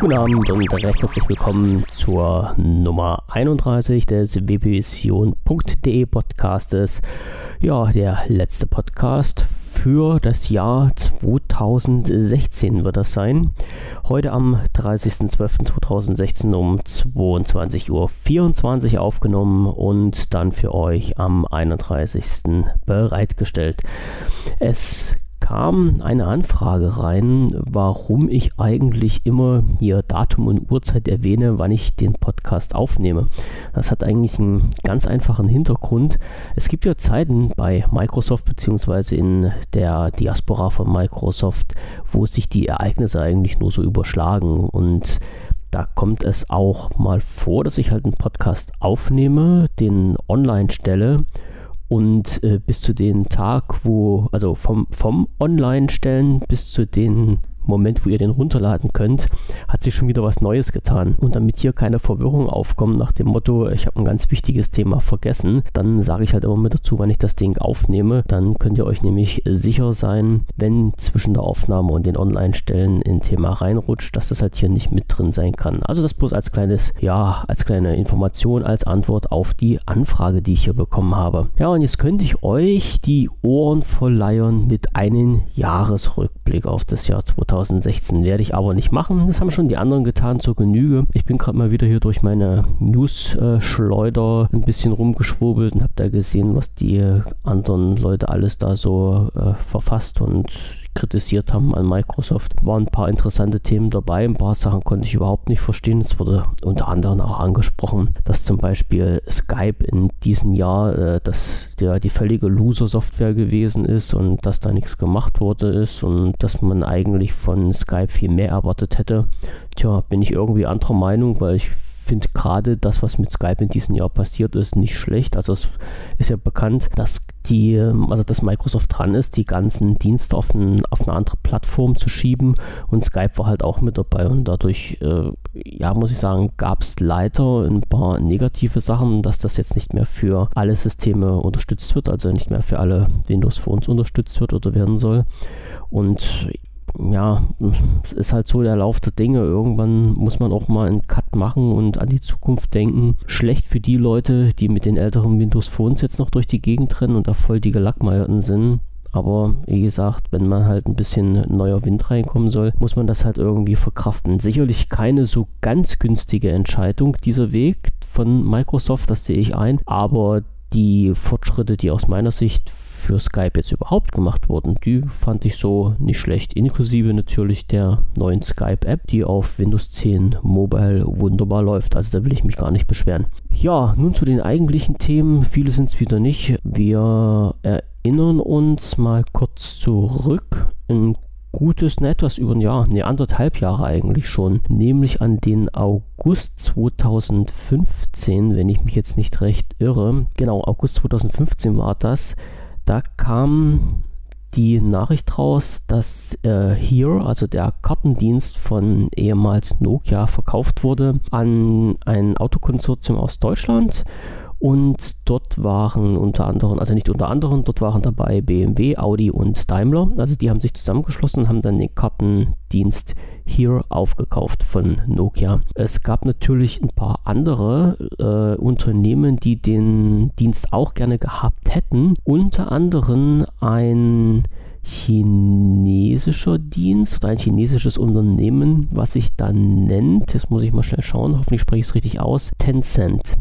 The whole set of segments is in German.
Guten Abend und recht herzlich willkommen zur Nummer 31 des wpvision.de Podcastes. Ja, der letzte Podcast für das Jahr 2016 wird das sein. Heute am 30.12.2016 um 22.24 Uhr aufgenommen und dann für euch am 31. bereitgestellt. Es kam eine Anfrage rein, warum ich eigentlich immer hier Datum und Uhrzeit erwähne, wann ich den Podcast aufnehme. Das hat eigentlich einen ganz einfachen Hintergrund. Es gibt ja Zeiten bei Microsoft bzw. in der Diaspora von Microsoft, wo sich die Ereignisse eigentlich nur so überschlagen und da kommt es auch mal vor, dass ich halt einen Podcast aufnehme, den online stelle und äh, bis zu dem Tag, wo, also vom, vom Online-Stellen bis zu den Moment, wo ihr den runterladen könnt, hat sich schon wieder was Neues getan. Und damit hier keine Verwirrung aufkommt nach dem Motto, ich habe ein ganz wichtiges Thema vergessen, dann sage ich halt immer mit dazu, wann ich das Ding aufnehme. Dann könnt ihr euch nämlich sicher sein, wenn zwischen der Aufnahme und den Online-Stellen ein Thema reinrutscht, dass das halt hier nicht mit drin sein kann. Also das bloß als kleines, ja, als kleine Information, als Antwort auf die Anfrage, die ich hier bekommen habe. Ja, und jetzt könnte ich euch die Ohren verleihen mit einem Jahresrückblick auf das Jahr 2000. 2016. Werde ich aber nicht machen. Das haben schon die anderen getan zur Genüge. Ich bin gerade mal wieder hier durch meine News-Schleuder ein bisschen rumgeschwurbelt und habe da gesehen, was die anderen Leute alles da so äh, verfasst und kritisiert haben an Microsoft. Waren ein paar interessante Themen dabei, ein paar Sachen konnte ich überhaupt nicht verstehen. Es wurde unter anderem auch angesprochen, dass zum Beispiel Skype in diesem Jahr äh, dass der, die völlige Loser-Software gewesen ist und dass da nichts gemacht wurde ist und dass man eigentlich von Skype viel mehr erwartet hätte. Tja, bin ich irgendwie anderer Meinung, weil ich finde gerade das, was mit Skype in diesem Jahr passiert ist, nicht schlecht. Also es ist ja bekannt, dass die, also dass Microsoft dran ist, die ganzen Dienste auf, ein, auf eine andere Plattform zu schieben. Und Skype war halt auch mit dabei. Und dadurch, äh, ja, muss ich sagen, gab es leider ein paar negative Sachen, dass das jetzt nicht mehr für alle Systeme unterstützt wird, also nicht mehr für alle Windows Phones unterstützt wird oder werden soll. Und ja, es ist halt so der Lauf der Dinge. Irgendwann muss man auch mal einen Cut machen und an die Zukunft denken. Schlecht für die Leute, die mit den älteren Windows Phones jetzt noch durch die Gegend rennen und da voll die Gelackmeierten sind. Aber wie gesagt, wenn man halt ein bisschen neuer Wind reinkommen soll, muss man das halt irgendwie verkraften. Sicherlich keine so ganz günstige Entscheidung, dieser Weg von Microsoft, das sehe ich ein. Aber die Fortschritte, die aus meiner Sicht für Skype jetzt überhaupt gemacht wurden, die fand ich so nicht schlecht. Inklusive natürlich der neuen Skype-App, die auf Windows 10 Mobile wunderbar läuft. Also da will ich mich gar nicht beschweren. Ja, nun zu den eigentlichen Themen. Viele sind es wieder nicht. Wir erinnern uns mal kurz zurück. Ein gutes, ne, etwas über ein Jahr, ne, anderthalb Jahre eigentlich schon, nämlich an den August 2015, wenn ich mich jetzt nicht recht irre. Genau, August 2015 war das. Da kam die Nachricht raus, dass äh, Here, also der Kartendienst von ehemals Nokia, verkauft wurde an ein Autokonsortium aus Deutschland. Und dort waren unter anderem, also nicht unter anderem, dort waren dabei BMW, Audi und Daimler. Also die haben sich zusammengeschlossen und haben dann den Kartendienst hier aufgekauft von Nokia. Es gab natürlich ein paar andere äh, Unternehmen, die den Dienst auch gerne gehabt hätten. Unter anderem ein chinesischer Dienst oder ein chinesisches Unternehmen, was sich dann nennt, jetzt muss ich mal schnell schauen, hoffentlich spreche ich es richtig aus, Tencent.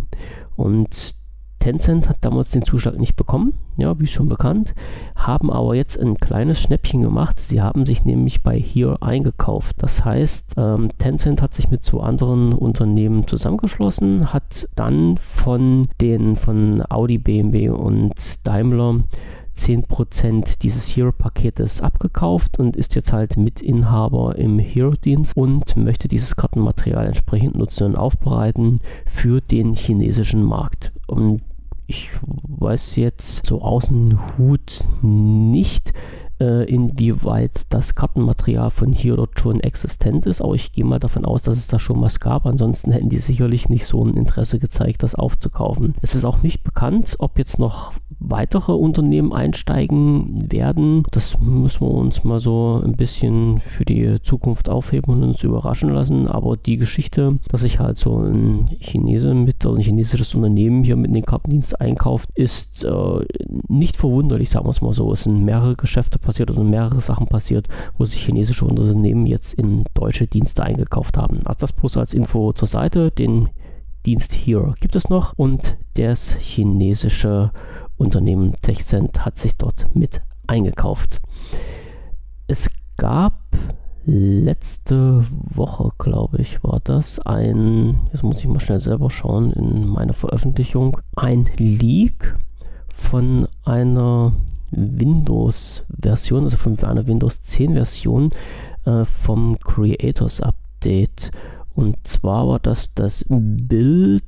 Und Tencent hat damals den Zuschlag nicht bekommen, ja, wie schon bekannt, haben aber jetzt ein kleines Schnäppchen gemacht. Sie haben sich nämlich bei Here eingekauft. Das heißt, ähm, Tencent hat sich mit so anderen Unternehmen zusammengeschlossen, hat dann von den von Audi, BMW und Daimler 10% dieses Hero-Paketes abgekauft und ist jetzt halt Mitinhaber im Hero-Dienst und möchte dieses Kartenmaterial entsprechend nutzen und aufbereiten für den chinesischen Markt. Und ich weiß jetzt so aus dem Hut nicht, inwieweit das Kartenmaterial von hier dort schon existent ist, aber ich gehe mal davon aus, dass es da schon was gab. Ansonsten hätten die sicherlich nicht so ein Interesse gezeigt, das aufzukaufen. Es ist auch nicht bekannt, ob jetzt noch weitere Unternehmen einsteigen werden. Das müssen wir uns mal so ein bisschen für die Zukunft aufheben und uns überraschen lassen. Aber die Geschichte, dass sich halt so ein Chinese mit ein chinesisches Unternehmen hier mit den Kartendienst einkauft, ist äh, nicht verwunderlich, sagen wir es mal so. Es sind mehrere Geschäfte passiert oder mehrere Sachen passiert, wo sich chinesische Unternehmen jetzt in deutsche Dienste eingekauft haben. Also das bloß als Info zur Seite. Den Dienst hier gibt es noch und das chinesische Unternehmen TechCent hat sich dort mit eingekauft. Es gab letzte Woche, glaube ich, war das ein, jetzt muss ich mal schnell selber schauen in meiner Veröffentlichung, ein Leak von einer Windows-Version, also von einer Windows 10-Version äh, vom Creators Update. Und zwar war das das Bild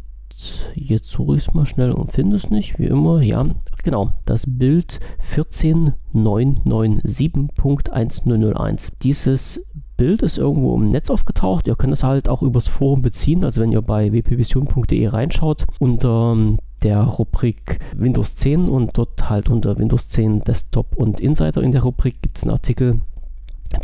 jetzt suche ich es mal schnell und finde es nicht, wie immer. Ja, genau, das Bild 14997.1001. Dieses Bild ist irgendwo im Netz aufgetaucht. Ihr könnt es halt auch übers Forum beziehen. Also wenn ihr bei wpvision.de reinschaut unter ähm, der Rubrik Windows 10 und dort halt unter Windows 10 Desktop und Insider in der Rubrik gibt es einen Artikel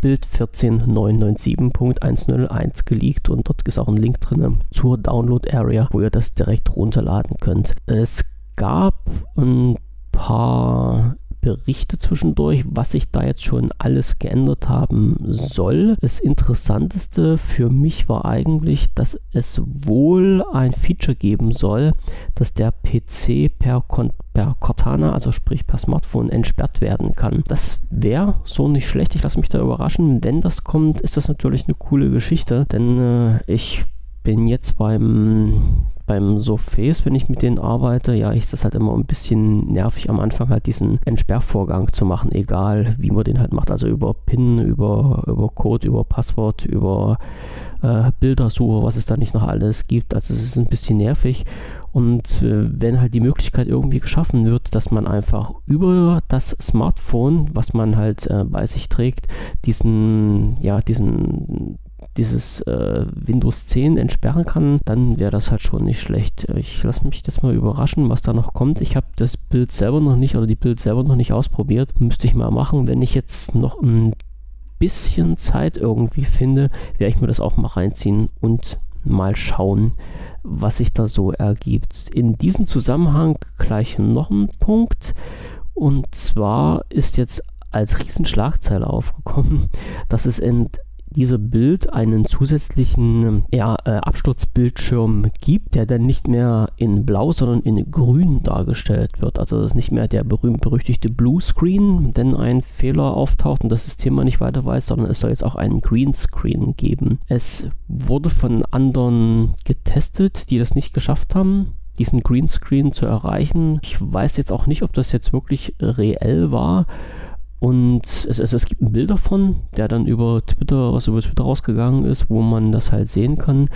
Bild 14997.101 geleakt und dort ist auch ein Link drin zur Download Area, wo ihr das direkt runterladen könnt. Es gab ein paar Berichte zwischendurch, was sich da jetzt schon alles geändert haben soll. Das Interessanteste für mich war eigentlich, dass es wohl ein Feature geben soll, dass der PC per, per Cortana, also sprich per Smartphone, entsperrt werden kann. Das wäre so nicht schlecht. Ich lasse mich da überraschen. Wenn das kommt, ist das natürlich eine coole Geschichte, denn äh, ich bin jetzt beim beim Surface, wenn ich mit denen arbeite, ja, ist das halt immer ein bisschen nervig am Anfang halt diesen Entsperrvorgang zu machen, egal wie man den halt macht. Also über PIN, über, über Code, über Passwort, über äh, Bildersuche, was es da nicht noch alles gibt. Also es ist ein bisschen nervig. Und äh, wenn halt die Möglichkeit irgendwie geschaffen wird, dass man einfach über das Smartphone, was man halt äh, bei sich trägt, diesen, ja, diesen dieses äh, Windows 10 entsperren kann, dann wäre das halt schon nicht schlecht. Ich lasse mich jetzt mal überraschen, was da noch kommt. Ich habe das Bild selber noch nicht oder die Bild selber noch nicht ausprobiert. Müsste ich mal machen. Wenn ich jetzt noch ein bisschen Zeit irgendwie finde, werde ich mir das auch mal reinziehen und mal schauen, was sich da so ergibt. In diesem Zusammenhang gleich noch ein Punkt. Und zwar ist jetzt als Riesenschlagzeile aufgekommen, dass es in dieser Bild einen zusätzlichen ja, äh, Absturzbildschirm gibt, der dann nicht mehr in blau, sondern in grün dargestellt wird. Also das ist nicht mehr der berühmt-berüchtigte Blue Screen, wenn ein Fehler auftaucht und das System mal nicht weiter weiß, sondern es soll jetzt auch einen Green Screen geben. Es wurde von anderen getestet, die das nicht geschafft haben diesen Greenscreen zu erreichen. Ich weiß jetzt auch nicht, ob das jetzt wirklich reell war und es, es, es gibt ein Bild davon, der dann über Twitter, was über Twitter rausgegangen ist, wo man das halt sehen kann.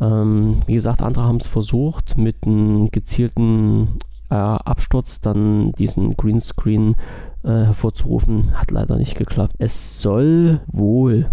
Ähm, wie gesagt, andere haben es versucht, mit einem gezielten äh, Absturz dann diesen Greenscreen äh, hervorzurufen. Hat leider nicht geklappt. Es soll wohl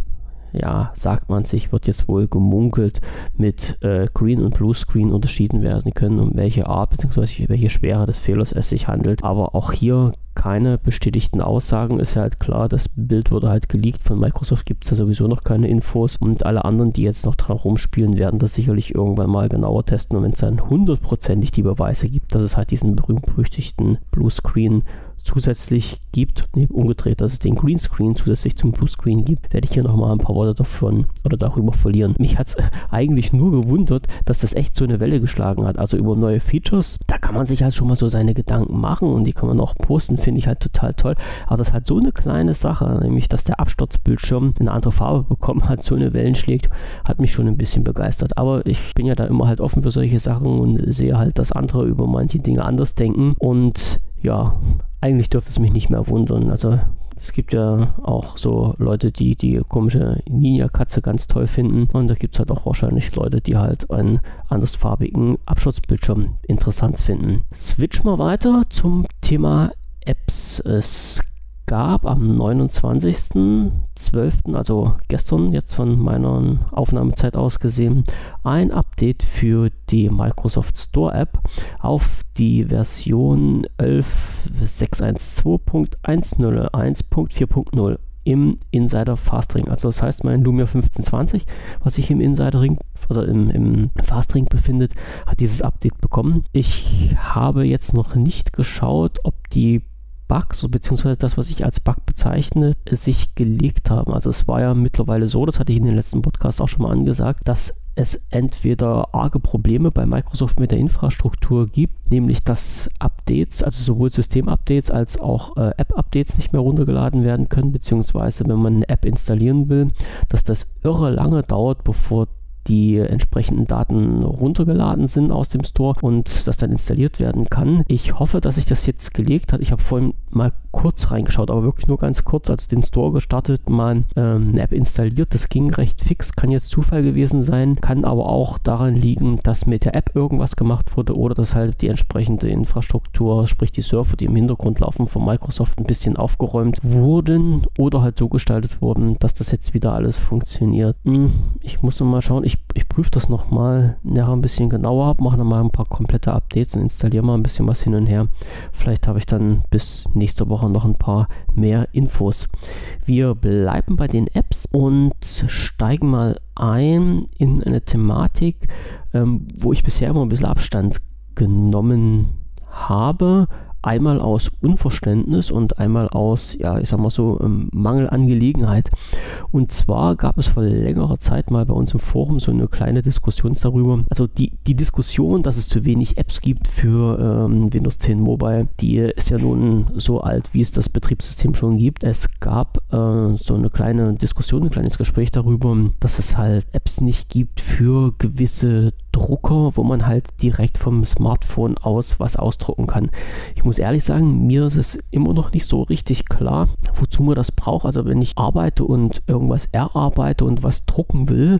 ja, sagt man sich, wird jetzt wohl gemunkelt, mit äh, Green und Blue Screen unterschieden werden können, um welche Art bzw. welche Schwere des Fehlers es sich handelt. Aber auch hier keine bestätigten Aussagen. Ist halt klar, das Bild wurde halt geleakt. Von Microsoft gibt es ja sowieso noch keine Infos. Und alle anderen, die jetzt noch dran rumspielen, werden das sicherlich irgendwann mal genauer testen. Und wenn es dann hundertprozentig die Beweise gibt, dass es halt diesen berühmt-berüchtigten Bluescreen zusätzlich gibt, nee, umgedreht, dass es den Greenscreen zusätzlich zum Bluescreen gibt, werde ich hier nochmal ein paar Worte davon oder darüber verlieren. Mich hat es eigentlich nur gewundert, dass das echt so eine Welle geschlagen hat. Also über neue Features, da kann man sich halt schon mal so seine Gedanken machen und die kann man auch posten, finde ich halt total toll. Aber das ist halt so eine kleine Sache, nämlich dass der Absturzbildschirm eine andere Farbe bekommen hat, so eine Wellen schlägt, hat mich schon ein bisschen begeistert. Aber ich bin ja da immer halt offen für solche Sachen und sehe halt, dass andere über manche Dinge anders denken und ja, eigentlich dürfte es mich nicht mehr wundern. Also es gibt ja auch so Leute, die die komische Ninja-Katze ganz toll finden. Und da gibt es halt auch wahrscheinlich Leute, die halt einen andersfarbigen Abschutzbildschirm interessant finden. Switch mal weiter zum Thema Apps. Es gab am 29.12., also gestern, jetzt von meiner Aufnahmezeit aus gesehen, ein Update für die Microsoft Store App auf die Version 11.612.101.4.0 im Insider Fastring. Also das heißt, mein Lumia 1520, was sich im Insider Ring, also im, im Fastring befindet, hat dieses Update bekommen. Ich habe jetzt noch nicht geschaut, ob die Bugs, beziehungsweise das, was ich als Bug bezeichne, sich gelegt haben. Also es war ja mittlerweile so, das hatte ich in den letzten Podcasts auch schon mal angesagt, dass es entweder arge Probleme bei Microsoft mit der Infrastruktur gibt, nämlich dass Updates, also sowohl System-Updates als auch äh, App-Updates nicht mehr runtergeladen werden können, beziehungsweise wenn man eine App installieren will, dass das irre lange dauert, bevor die entsprechenden Daten runtergeladen sind aus dem Store und das dann installiert werden kann. Ich hoffe, dass sich das jetzt gelegt hat. Ich habe vorhin mal kurz reingeschaut, aber wirklich nur ganz kurz, als den Store gestartet, mal ähm, eine App installiert. Das ging recht fix, kann jetzt Zufall gewesen sein, kann aber auch daran liegen, dass mit der App irgendwas gemacht wurde oder dass halt die entsprechende Infrastruktur, sprich die Server, die im Hintergrund laufen von Microsoft, ein bisschen aufgeräumt wurden oder halt so gestaltet wurden, dass das jetzt wieder alles funktioniert. Hm, ich muss mal schauen, ich, ich prüfe das nochmal nachher ein bisschen genauer, mache nochmal ein paar komplette Updates und installiere mal ein bisschen was hin und her. Vielleicht habe ich dann bis nächste Woche noch ein paar mehr Infos. Wir bleiben bei den Apps und steigen mal ein in eine Thematik, ähm, wo ich bisher immer ein bisschen Abstand genommen habe, einmal aus Unverständnis und einmal aus, ja, ich sag mal so, ähm, Mangel an Gelegenheit. Und zwar gab es vor längerer Zeit mal bei uns im Forum so eine kleine Diskussion darüber. Also die, die Diskussion, dass es zu wenig Apps gibt für ähm, Windows 10 Mobile, die ist ja nun so alt, wie es das Betriebssystem schon gibt. Es gab äh, so eine kleine Diskussion, ein kleines Gespräch darüber, dass es halt Apps nicht gibt für gewisse Drucker, wo man halt direkt vom Smartphone aus was ausdrucken kann. Ich muss ehrlich sagen, mir ist es immer noch nicht so richtig klar, wozu man das braucht. Also wenn ich arbeite und irgendwas erarbeite und was drucken will,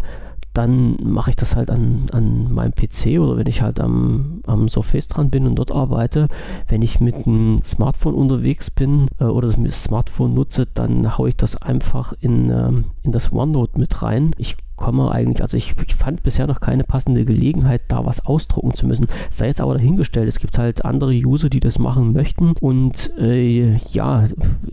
dann mache ich das halt an, an meinem PC oder wenn ich halt am, am Surface dran bin und dort arbeite. Wenn ich mit einem Smartphone unterwegs bin äh, oder das Smartphone nutze, dann haue ich das einfach in, äh, in das OneNote mit rein. Ich komme eigentlich, also ich, ich, fand bisher noch keine passende Gelegenheit, da was ausdrucken zu müssen. Sei jetzt aber dahingestellt, es gibt halt andere User, die das machen möchten und äh, ja,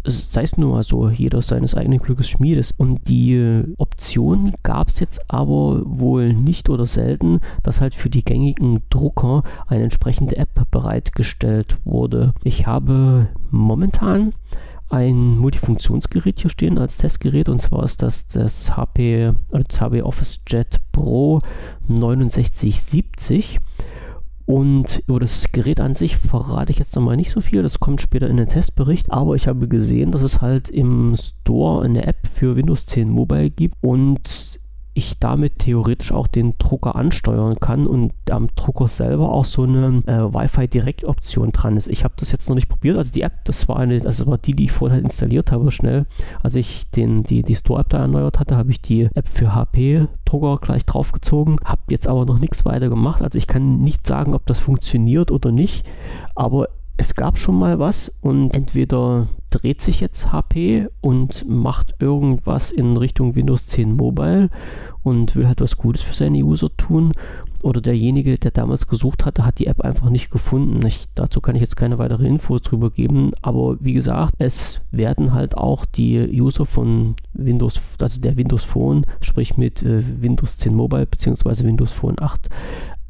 sei es nur mal so, jeder seines eigenen Glückes Schmiedes. Und die äh, Option gab es jetzt aber wohl nicht oder selten, dass halt für die gängigen Drucker eine entsprechende App bereitgestellt wurde. Ich habe momentan ein Multifunktionsgerät hier stehen als Testgerät und zwar ist das das HP, das HP Office Jet Pro 6970 und über das Gerät an sich verrate ich jetzt nochmal nicht so viel, das kommt später in den Testbericht, aber ich habe gesehen, dass es halt im Store eine App für Windows 10 Mobile gibt. Und ich damit theoretisch auch den Drucker ansteuern kann und am Drucker selber auch so eine äh, Wi-Fi-Direkt-Option dran ist. Ich habe das jetzt noch nicht probiert. Also die App, das war eine, das war die, die ich vorher installiert habe, schnell. Als ich den, die, die Store-App da erneuert hatte, habe ich die App für HP-Drucker gleich draufgezogen. Habe jetzt aber noch nichts weiter gemacht. Also ich kann nicht sagen, ob das funktioniert oder nicht. Aber es gab schon mal was und entweder dreht sich jetzt HP und macht irgendwas in Richtung Windows 10 Mobile und will halt was Gutes für seine User tun oder derjenige, der damals gesucht hatte, hat die App einfach nicht gefunden. Ich, dazu kann ich jetzt keine weitere Infos drüber geben, aber wie gesagt, es werden halt auch die User von Windows, also der Windows Phone, sprich mit äh, Windows 10 Mobile bzw. Windows Phone 8,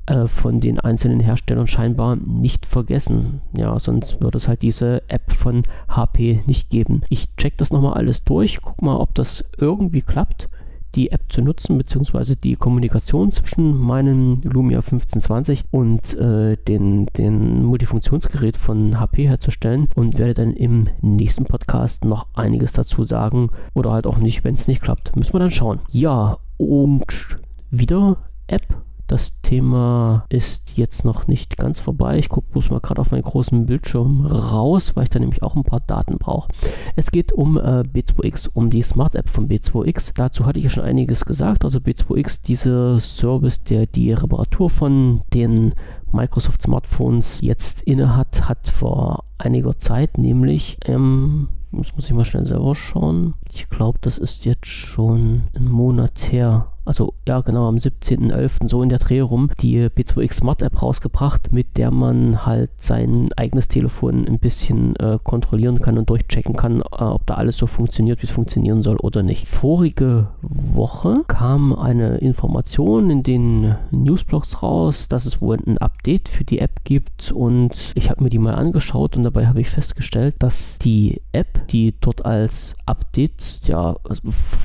äh, von den einzelnen Herstellern scheinbar nicht vergessen. Ja, sonst würde es halt diese App von HP nicht geben. Ich check das nochmal alles durch, guck mal, ob das irgendwie klappt die App zu nutzen, beziehungsweise die Kommunikation zwischen meinem Lumia 1520 und äh, den, den Multifunktionsgerät von HP herzustellen und werde dann im nächsten Podcast noch einiges dazu sagen oder halt auch nicht, wenn es nicht klappt. Müssen wir dann schauen. Ja, und wieder App das Thema ist jetzt noch nicht ganz vorbei. Ich gucke bloß mal gerade auf meinen großen Bildschirm raus, weil ich da nämlich auch ein paar Daten brauche. Es geht um äh, B2X, um die Smart App von B2X. Dazu hatte ich ja schon einiges gesagt. Also B2X, dieser Service, der die Reparatur von den Microsoft Smartphones jetzt inne hat, vor einiger Zeit, nämlich im Jetzt muss ich mal schnell selber schauen. Ich glaube, das ist jetzt schon ein Monat her also ja genau am 17.11. so in der Dreh rum, die B2X Smart App rausgebracht, mit der man halt sein eigenes Telefon ein bisschen äh, kontrollieren kann und durchchecken kann, äh, ob da alles so funktioniert, wie es funktionieren soll oder nicht. Vorige Woche kam eine Information in den Newsblogs raus, dass es wohl ein Update für die App gibt und ich habe mir die mal angeschaut und dabei habe ich festgestellt, dass die App, die dort als Update ja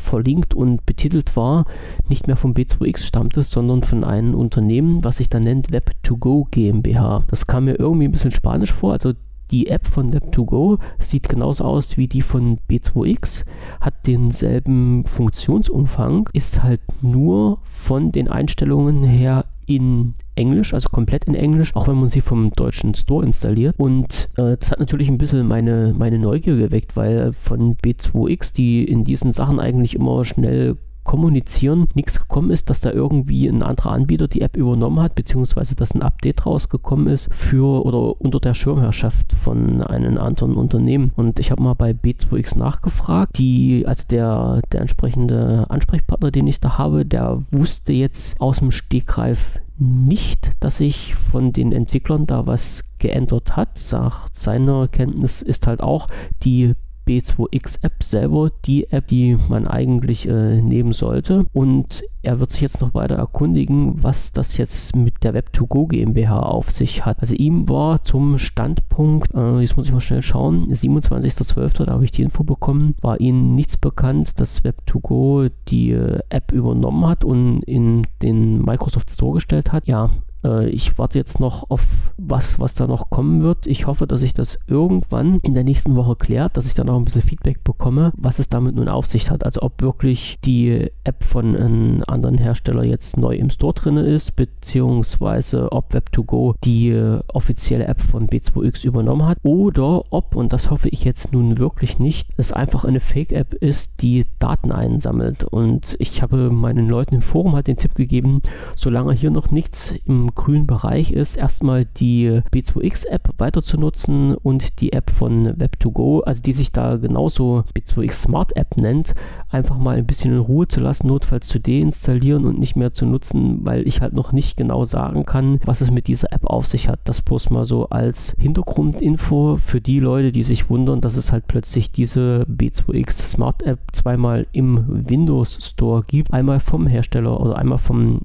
verlinkt und betitelt war, nicht mehr vom B2X stammte, sondern von einem Unternehmen, was sich dann nennt Web2Go GmbH. Das kam mir irgendwie ein bisschen spanisch vor, also die App von Web2Go sieht genauso aus wie die von B2X, hat denselben Funktionsumfang, ist halt nur von den Einstellungen her in Englisch, also komplett in Englisch, auch wenn man sie vom deutschen Store installiert. Und äh, das hat natürlich ein bisschen meine, meine Neugier geweckt, weil von B2X, die in diesen Sachen eigentlich immer schnell kommunizieren nichts gekommen ist, dass da irgendwie ein anderer Anbieter die App übernommen hat, beziehungsweise dass ein Update rausgekommen ist für oder unter der Schirmherrschaft von einem anderen Unternehmen. Und ich habe mal bei B2X nachgefragt, die, also der, der entsprechende Ansprechpartner, den ich da habe, der wusste jetzt aus dem Stegreif nicht, dass sich von den Entwicklern da was geändert hat. Sagt seiner Kenntnis ist halt auch die B2X-App selber die App, die man eigentlich äh, nehmen sollte. Und er wird sich jetzt noch weiter erkundigen, was das jetzt mit der Web2Go GmbH auf sich hat. Also ihm war zum Standpunkt, äh, jetzt muss ich mal schnell schauen, 27.12., da habe ich die Info bekommen, war ihnen nichts bekannt, dass Web2Go die äh, App übernommen hat und in den Microsoft Store gestellt hat. Ja, ich warte jetzt noch auf was, was da noch kommen wird. Ich hoffe, dass sich das irgendwann in der nächsten Woche klärt, dass ich da noch ein bisschen Feedback bekomme, was es damit nun auf sich hat. Also ob wirklich die App von einem anderen Hersteller jetzt neu im Store drin ist, beziehungsweise ob Web2Go die offizielle App von B2X übernommen hat oder ob, und das hoffe ich jetzt nun wirklich nicht, es einfach eine Fake-App ist, die Daten einsammelt. Und ich habe meinen Leuten im Forum halt den Tipp gegeben, solange hier noch nichts im grünen Bereich ist, erstmal die B2X-App weiter zu nutzen und die App von Web2Go, also die sich da genauso B2X Smart App nennt, einfach mal ein bisschen in Ruhe zu lassen, notfalls zu deinstallieren und nicht mehr zu nutzen, weil ich halt noch nicht genau sagen kann, was es mit dieser App auf sich hat. Das bloß mal so als Hintergrundinfo für die Leute, die sich wundern, dass es halt plötzlich diese B2X Smart App zweimal im Windows Store gibt. Einmal vom Hersteller oder einmal vom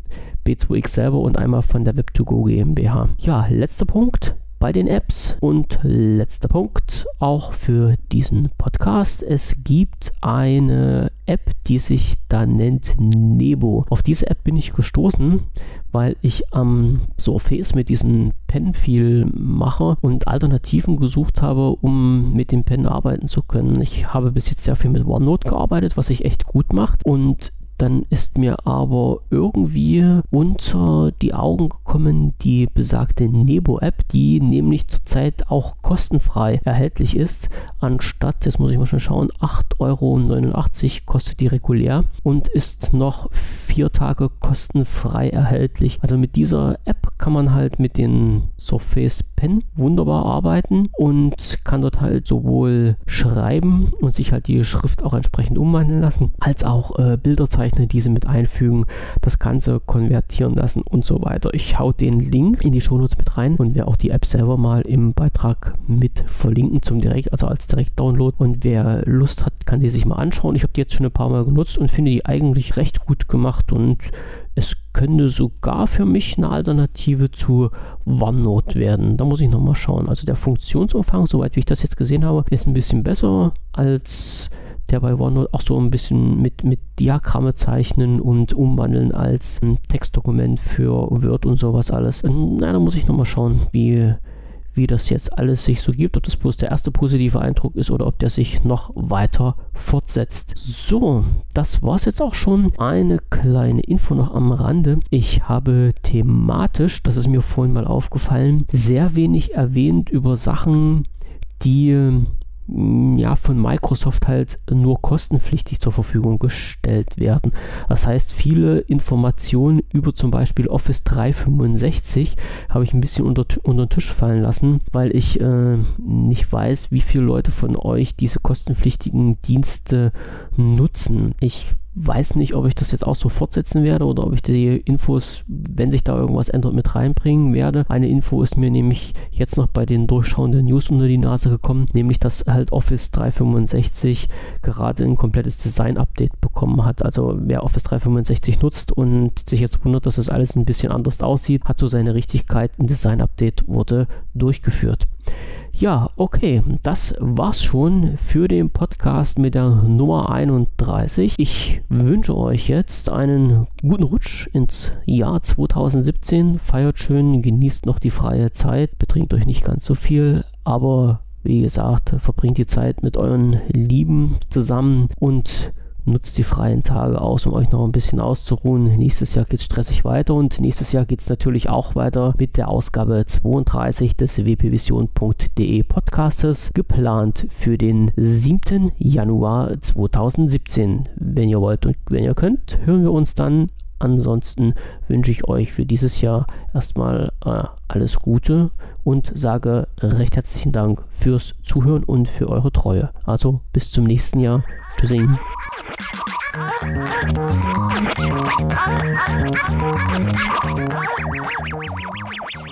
B2X selber und einmal von der Web2Go GmbH. Ja, letzter Punkt bei den Apps und letzter Punkt auch für diesen Podcast. Es gibt eine App, die sich da nennt Nebo. Auf diese App bin ich gestoßen, weil ich am Surface mit diesem Pen viel mache und Alternativen gesucht habe, um mit dem Pen arbeiten zu können. Ich habe bis jetzt sehr viel mit OneNote gearbeitet, was sich echt gut macht und dann ist mir aber irgendwie unter die Augen gekommen die besagte Nebo-App, die nämlich zurzeit auch kostenfrei erhältlich ist. Anstatt, jetzt muss ich mal schon schauen, 8,89 Euro kostet die regulär und ist noch vier Tage kostenfrei erhältlich. Also mit dieser App kann man halt mit den Surface Pen wunderbar arbeiten und kann dort halt sowohl schreiben und sich halt die Schrift auch entsprechend umwandeln lassen, als auch äh, Bilder zeichnen aufzeichnen, diese mit einfügen, das Ganze konvertieren lassen und so weiter. Ich hau den Link in die Shownotes mit rein und werde auch die App selber mal im Beitrag mit verlinken zum Direkt, also als Direkt-Download. Und wer Lust hat, kann die sich mal anschauen. Ich habe die jetzt schon ein paar Mal genutzt und finde die eigentlich recht gut gemacht und es könnte sogar für mich eine Alternative zu OneNote werden. Da muss ich nochmal schauen. Also der Funktionsumfang, soweit wie ich das jetzt gesehen habe, ist ein bisschen besser als der bei OneNote auch so ein bisschen mit, mit Diagramme zeichnen und umwandeln als ein Textdokument für Word und sowas alles. Na, da muss ich nochmal schauen, wie, wie das jetzt alles sich so gibt, ob das bloß der erste positive Eindruck ist oder ob der sich noch weiter fortsetzt. So, das war es jetzt auch schon. Eine kleine Info noch am Rande. Ich habe thematisch, das ist mir vorhin mal aufgefallen, sehr wenig erwähnt über Sachen, die ja, von Microsoft halt nur kostenpflichtig zur Verfügung gestellt werden. Das heißt, viele Informationen über zum Beispiel Office 365 habe ich ein bisschen unter, unter den Tisch fallen lassen, weil ich äh, nicht weiß, wie viele Leute von euch diese kostenpflichtigen Dienste nutzen. Ich weiß nicht, ob ich das jetzt auch so fortsetzen werde oder ob ich die Infos, wenn sich da irgendwas ändert, mit reinbringen werde. Eine Info ist mir nämlich jetzt noch bei den durchschauenden News unter die Nase gekommen, nämlich dass halt Office 365 gerade ein komplettes Design-Update bekommen hat. Also wer Office 365 nutzt und sich jetzt wundert, dass das alles ein bisschen anders aussieht, hat so seine Richtigkeit. Ein Design-Update wurde durchgeführt. Ja, okay, das war's schon für den Podcast mit der Nummer 31. Ich wünsche euch jetzt einen guten Rutsch ins Jahr 2017. Feiert schön, genießt noch die freie Zeit, betrinkt euch nicht ganz so viel, aber wie gesagt, verbringt die Zeit mit euren Lieben zusammen und nutzt die freien Tage aus, um euch noch ein bisschen auszuruhen. Nächstes Jahr geht es stressig weiter und nächstes Jahr geht es natürlich auch weiter mit der Ausgabe 32 des wpvision.de Podcastes, geplant für den 7. Januar 2017. Wenn ihr wollt und wenn ihr könnt, hören wir uns dann Ansonsten wünsche ich euch für dieses Jahr erstmal äh, alles Gute und sage recht herzlichen Dank fürs Zuhören und für eure Treue. Also bis zum nächsten Jahr. Tschüssing. Thank you.